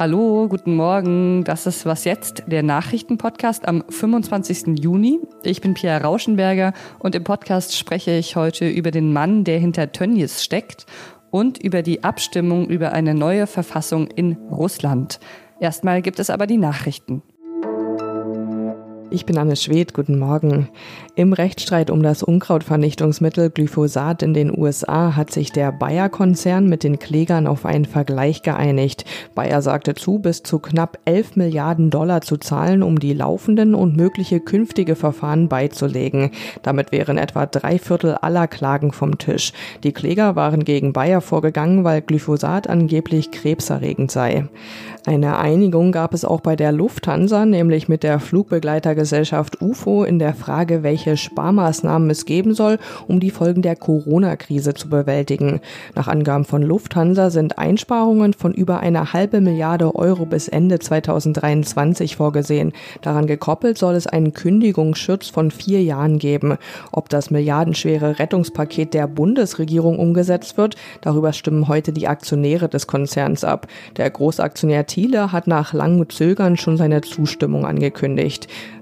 Hallo, guten Morgen. Das ist Was jetzt, der Nachrichtenpodcast am 25. Juni. Ich bin Pia Rauschenberger und im Podcast spreche ich heute über den Mann, der hinter Tönnies steckt und über die Abstimmung über eine neue Verfassung in Russland. Erstmal gibt es aber die Nachrichten. Ich bin Anne Schwedt, guten Morgen. Im Rechtsstreit um das Unkrautvernichtungsmittel Glyphosat in den USA hat sich der Bayer-Konzern mit den Klägern auf einen Vergleich geeinigt. Bayer sagte zu, bis zu knapp 11 Milliarden Dollar zu zahlen, um die laufenden und mögliche künftige Verfahren beizulegen. Damit wären etwa drei Viertel aller Klagen vom Tisch. Die Kläger waren gegen Bayer vorgegangen, weil Glyphosat angeblich krebserregend sei. Eine Einigung gab es auch bei der Lufthansa, nämlich mit der Flugbegleitergesellschaft UFO in der Frage, welche Sparmaßnahmen es geben soll, um die Folgen der Corona-Krise zu bewältigen. Nach Angaben von Lufthansa sind Einsparungen von über einer halbe Milliarde Euro bis Ende 2023 vorgesehen. Daran gekoppelt soll es einen Kündigungsschutz von vier Jahren geben. Ob das milliardenschwere Rettungspaket der Bundesregierung umgesetzt wird, darüber stimmen heute die Aktionäre des Konzerns ab. Der Großaktionär Thiele hat nach langem Zögern schon seine Zustimmung angekündigt.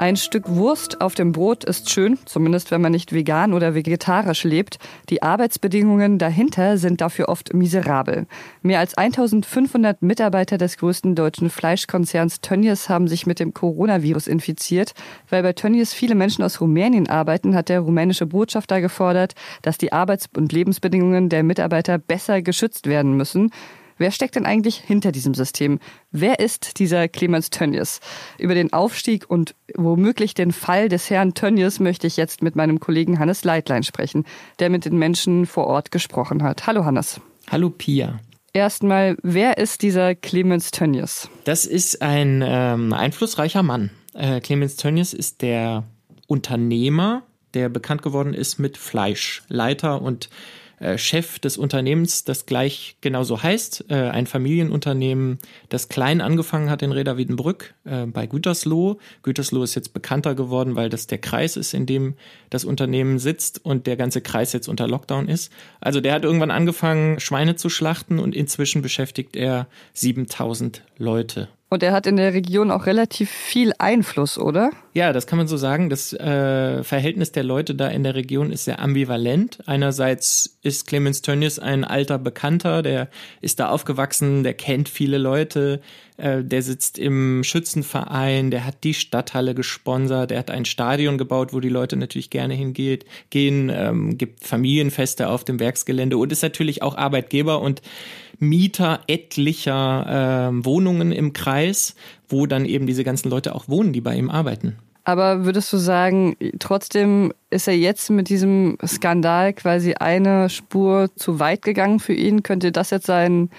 Ein Stück Wurst auf dem Brot ist schön, zumindest wenn man nicht vegan oder vegetarisch lebt. Die Arbeitsbedingungen dahinter sind dafür oft miserabel. Mehr als 1500 Mitarbeiter des größten deutschen Fleischkonzerns Tönnies haben sich mit dem Coronavirus infiziert. Weil bei Tönnies viele Menschen aus Rumänien arbeiten, hat der rumänische Botschafter gefordert, dass die Arbeits- und Lebensbedingungen der Mitarbeiter besser geschützt werden müssen. Wer steckt denn eigentlich hinter diesem System? Wer ist dieser Clemens Tönnies? Über den Aufstieg und womöglich den Fall des Herrn Tönnies möchte ich jetzt mit meinem Kollegen Hannes Leitlein sprechen, der mit den Menschen vor Ort gesprochen hat. Hallo Hannes. Hallo Pia. Erstmal, wer ist dieser Clemens Tönnies? Das ist ein ähm, einflussreicher Mann. Äh, Clemens Tönnies ist der Unternehmer, der bekannt geworden ist mit Fleisch, Leiter und äh, Chef des Unternehmens, das gleich genauso heißt, äh, ein Familienunternehmen, das klein angefangen hat in Reda Wiedenbrück äh, bei Gütersloh. Gütersloh ist jetzt bekannter geworden, weil das der Kreis ist, in dem das Unternehmen sitzt und der ganze Kreis jetzt unter Lockdown ist. Also der hat irgendwann angefangen, Schweine zu schlachten und inzwischen beschäftigt er 7000 Leute. Und er hat in der Region auch relativ viel Einfluss, oder? Ja, das kann man so sagen. Das äh, Verhältnis der Leute da in der Region ist sehr ambivalent. Einerseits ist Clemens Tönnies ein alter Bekannter, der ist da aufgewachsen, der kennt viele Leute, äh, der sitzt im Schützenverein, der hat die Stadthalle gesponsert, der hat ein Stadion gebaut, wo die Leute natürlich gerne hingeht, gehen, ähm, gibt Familienfeste auf dem Werksgelände und ist natürlich auch Arbeitgeber und Mieter etlicher äh, Wohnungen im Kreis, wo dann eben diese ganzen Leute auch wohnen, die bei ihm arbeiten. Aber würdest du sagen, trotzdem ist er jetzt mit diesem Skandal quasi eine Spur zu weit gegangen für ihn? Könnte das jetzt seinen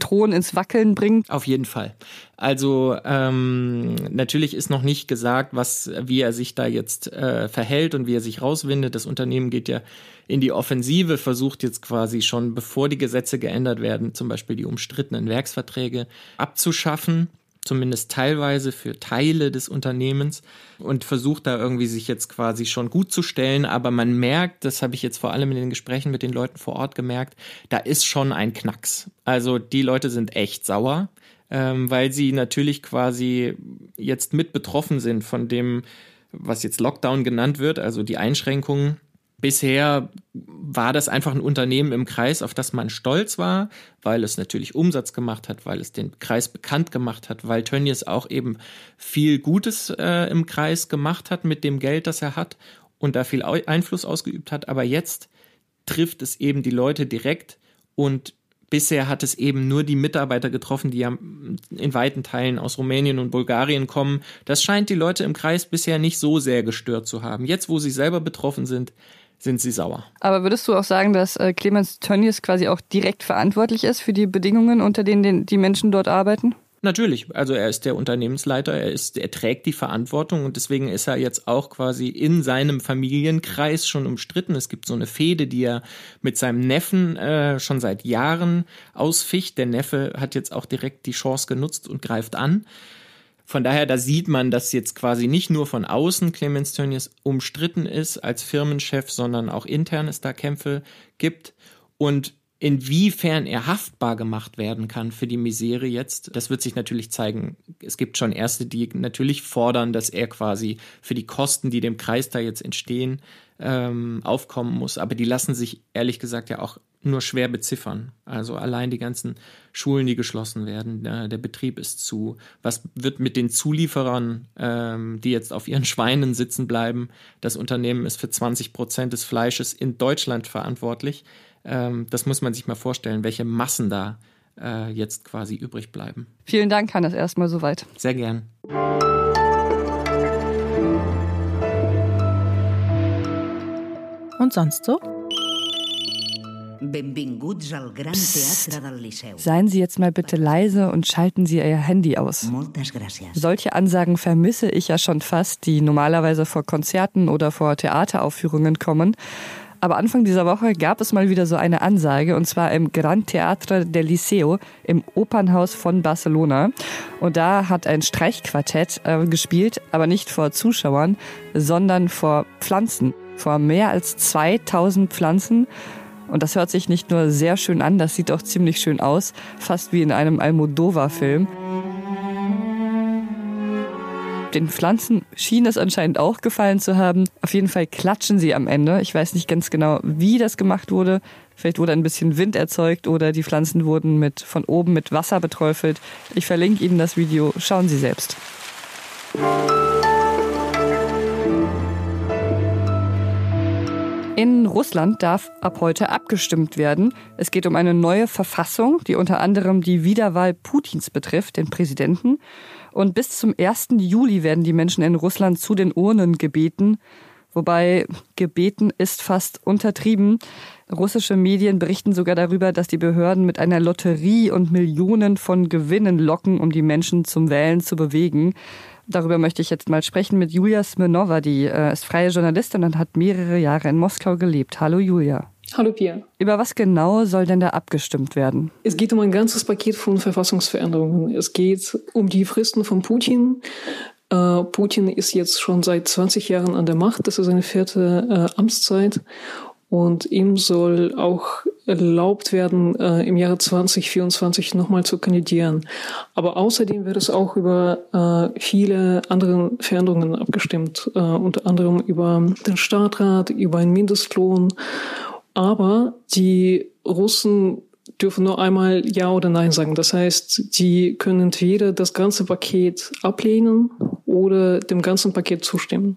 Thron ins Wackeln bringen? Auf jeden Fall. Also ähm, natürlich ist noch nicht gesagt, was, wie er sich da jetzt äh, verhält und wie er sich rauswindet. Das Unternehmen geht ja in die Offensive, versucht jetzt quasi schon, bevor die Gesetze geändert werden, zum Beispiel die umstrittenen Werksverträge abzuschaffen zumindest teilweise für Teile des Unternehmens und versucht da irgendwie sich jetzt quasi schon gut zu stellen. Aber man merkt, das habe ich jetzt vor allem in den Gesprächen mit den Leuten vor Ort gemerkt, da ist schon ein Knacks. Also die Leute sind echt sauer, ähm, weil sie natürlich quasi jetzt mit betroffen sind von dem, was jetzt Lockdown genannt wird, also die Einschränkungen Bisher war das einfach ein Unternehmen im Kreis, auf das man stolz war, weil es natürlich Umsatz gemacht hat, weil es den Kreis bekannt gemacht hat, weil Tönnies auch eben viel Gutes äh, im Kreis gemacht hat mit dem Geld, das er hat und da viel Einfluss ausgeübt hat. Aber jetzt trifft es eben die Leute direkt und Bisher hat es eben nur die Mitarbeiter getroffen, die ja in weiten Teilen aus Rumänien und Bulgarien kommen. Das scheint die Leute im Kreis bisher nicht so sehr gestört zu haben. Jetzt, wo sie selber betroffen sind, sind sie sauer. Aber würdest du auch sagen, dass äh, Clemens Tönnies quasi auch direkt verantwortlich ist für die Bedingungen, unter denen die Menschen dort arbeiten? Natürlich, also er ist der Unternehmensleiter, er ist, er trägt die Verantwortung und deswegen ist er jetzt auch quasi in seinem Familienkreis schon umstritten. Es gibt so eine Fehde, die er mit seinem Neffen äh, schon seit Jahren ausficht. Der Neffe hat jetzt auch direkt die Chance genutzt und greift an. Von daher, da sieht man, dass jetzt quasi nicht nur von außen Clemens Tönnies umstritten ist als Firmenchef, sondern auch intern es da Kämpfe gibt. Und Inwiefern er haftbar gemacht werden kann für die Misere jetzt, das wird sich natürlich zeigen. Es gibt schon Erste, die natürlich fordern, dass er quasi für die Kosten, die dem Kreis da jetzt entstehen, ähm, aufkommen muss. Aber die lassen sich ehrlich gesagt ja auch nur schwer beziffern. Also allein die ganzen Schulen, die geschlossen werden, der, der Betrieb ist zu. Was wird mit den Zulieferern, ähm, die jetzt auf ihren Schweinen sitzen bleiben? Das Unternehmen ist für 20 Prozent des Fleisches in Deutschland verantwortlich. Ähm, das muss man sich mal vorstellen, welche Massen da äh, jetzt quasi übrig bleiben. Vielen Dank, Hannes, erstmal soweit. Sehr gern. Und sonst so? Psst. Seien Sie jetzt mal bitte leise und schalten Sie Ihr Handy aus. Solche Ansagen vermisse ich ja schon fast, die normalerweise vor Konzerten oder vor Theateraufführungen kommen. Aber Anfang dieser Woche gab es mal wieder so eine Ansage, und zwar im Gran Teatre del Liceo im Opernhaus von Barcelona. Und da hat ein Streichquartett äh, gespielt, aber nicht vor Zuschauern, sondern vor Pflanzen, vor mehr als 2000 Pflanzen. Und das hört sich nicht nur sehr schön an, das sieht auch ziemlich schön aus, fast wie in einem Almodovar-Film. Den Pflanzen schien es anscheinend auch gefallen zu haben. Auf jeden Fall klatschen sie am Ende. Ich weiß nicht ganz genau, wie das gemacht wurde. Vielleicht wurde ein bisschen Wind erzeugt oder die Pflanzen wurden mit, von oben mit Wasser beträufelt. Ich verlinke Ihnen das Video. Schauen Sie selbst. In Russland darf ab heute abgestimmt werden. Es geht um eine neue Verfassung, die unter anderem die Wiederwahl Putins betrifft, den Präsidenten. Und bis zum 1. Juli werden die Menschen in Russland zu den Urnen gebeten. Wobei gebeten ist fast untertrieben. Russische Medien berichten sogar darüber, dass die Behörden mit einer Lotterie und Millionen von Gewinnen locken, um die Menschen zum Wählen zu bewegen. Darüber möchte ich jetzt mal sprechen mit Julia Smirnova, die äh, ist freie Journalistin und hat mehrere Jahre in Moskau gelebt. Hallo Julia. Hallo Pia. Über was genau soll denn da abgestimmt werden? Es geht um ein ganzes Paket von Verfassungsveränderungen. Es geht um die Fristen von Putin. Äh, Putin ist jetzt schon seit 20 Jahren an der Macht. Das ist seine vierte äh, Amtszeit. Und ihm soll auch erlaubt werden, äh, im Jahre 2024 nochmal zu kandidieren. Aber außerdem wird es auch über äh, viele andere Veränderungen abgestimmt, äh, unter anderem über den Staatsrat, über einen Mindestlohn aber die Russen dürfen nur einmal Ja oder Nein sagen. Das heißt, die können entweder das ganze Paket ablehnen oder dem ganzen Paket zustimmen.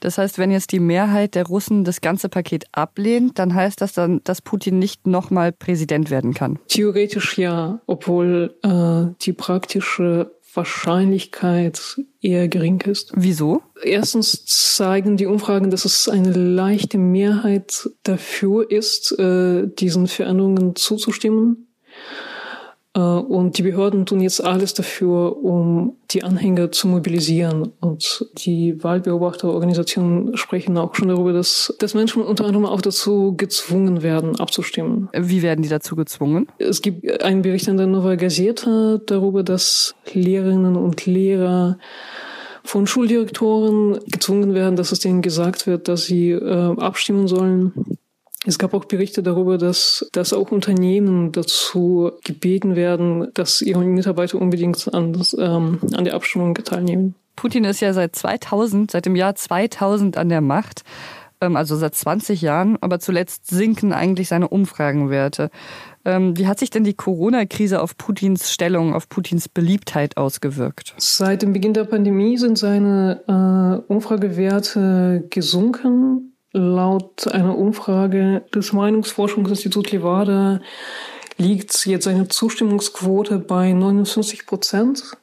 Das heißt, wenn jetzt die Mehrheit der Russen das ganze Paket ablehnt, dann heißt das dann, dass Putin nicht nochmal Präsident werden kann? Theoretisch ja, obwohl äh, die praktische Wahrscheinlichkeit eher gering ist. Wieso? Erstens zeigen die Umfragen, dass es eine leichte Mehrheit dafür ist, äh, diesen Veränderungen zuzustimmen. Äh, und die Behörden tun jetzt alles dafür, um die Anhänger zu mobilisieren. Und die Wahlbeobachterorganisationen sprechen auch schon darüber, dass, dass Menschen unter anderem auch dazu gezwungen werden, abzustimmen. Wie werden die dazu gezwungen? Es gibt einen Bericht in der Nova Gazeta darüber, dass Lehrerinnen und Lehrer von Schuldirektoren gezwungen werden, dass es denen gesagt wird, dass sie äh, abstimmen sollen. Es gab auch Berichte darüber, dass, dass auch Unternehmen dazu gebeten werden, dass ihre Mitarbeiter unbedingt an, ähm, an der Abstimmung teilnehmen. Putin ist ja seit 2000, seit dem Jahr 2000 an der Macht, ähm, also seit 20 Jahren, aber zuletzt sinken eigentlich seine Umfragenwerte. Ähm, wie hat sich denn die Corona-Krise auf Putins Stellung, auf Putins Beliebtheit ausgewirkt? Seit dem Beginn der Pandemie sind seine äh, Umfragewerte gesunken. Laut einer Umfrage des Meinungsforschungsinstituts Levada liegt jetzt seine Zustimmungsquote bei 59 Prozent.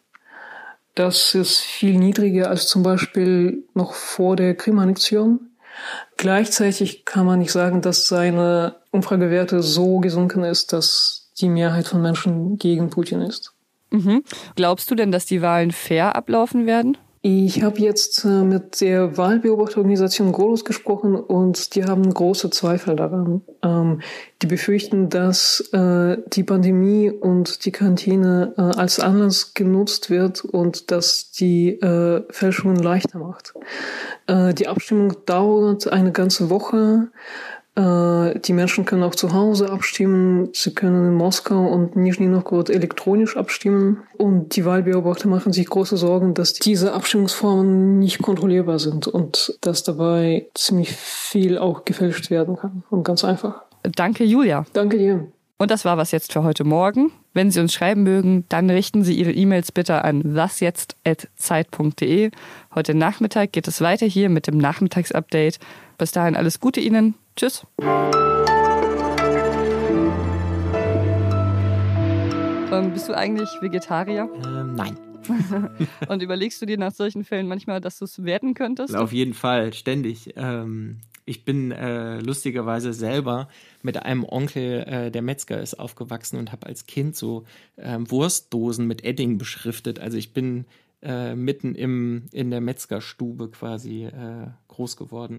Das ist viel niedriger als zum Beispiel noch vor der Krim-Annexion. Gleichzeitig kann man nicht sagen, dass seine Umfragewerte so gesunken ist, dass die Mehrheit von Menschen gegen Putin ist. Mhm. Glaubst du denn, dass die Wahlen fair ablaufen werden? Ich habe jetzt äh, mit der Wahlbeobachterorganisation Golos gesprochen und die haben große Zweifel daran. Ähm, die befürchten, dass äh, die Pandemie und die Quarantäne äh, als Anlass genutzt wird und dass die äh, Fälschungen leichter macht. Äh, die Abstimmung dauert eine ganze Woche. Äh, die Menschen können auch zu Hause abstimmen. Sie können in Moskau und Nizhny Novgorod elektronisch abstimmen. Und die Wahlbeobachter machen sich große Sorgen, dass diese Abstimmungsformen nicht kontrollierbar sind und dass dabei ziemlich viel auch gefälscht werden kann. Und ganz einfach. Danke, Julia. Danke dir. Und das war was jetzt für heute Morgen. Wenn Sie uns schreiben mögen, dann richten Sie Ihre E-Mails bitte an wasjetzt.zeit.de. Heute Nachmittag geht es weiter hier mit dem Nachmittagsupdate. Bis dahin alles Gute Ihnen. Tschüss. Ähm, bist du eigentlich Vegetarier? Ähm, nein. Und überlegst du dir nach solchen Fällen manchmal, dass du es werden könntest? Auf jeden Fall, ständig. Ähm, ich bin äh, lustigerweise selber mit einem Onkel, äh, der Metzger ist, aufgewachsen und habe als Kind so ähm, Wurstdosen mit Edding beschriftet. Also ich bin äh, mitten im, in der Metzgerstube quasi äh, groß geworden.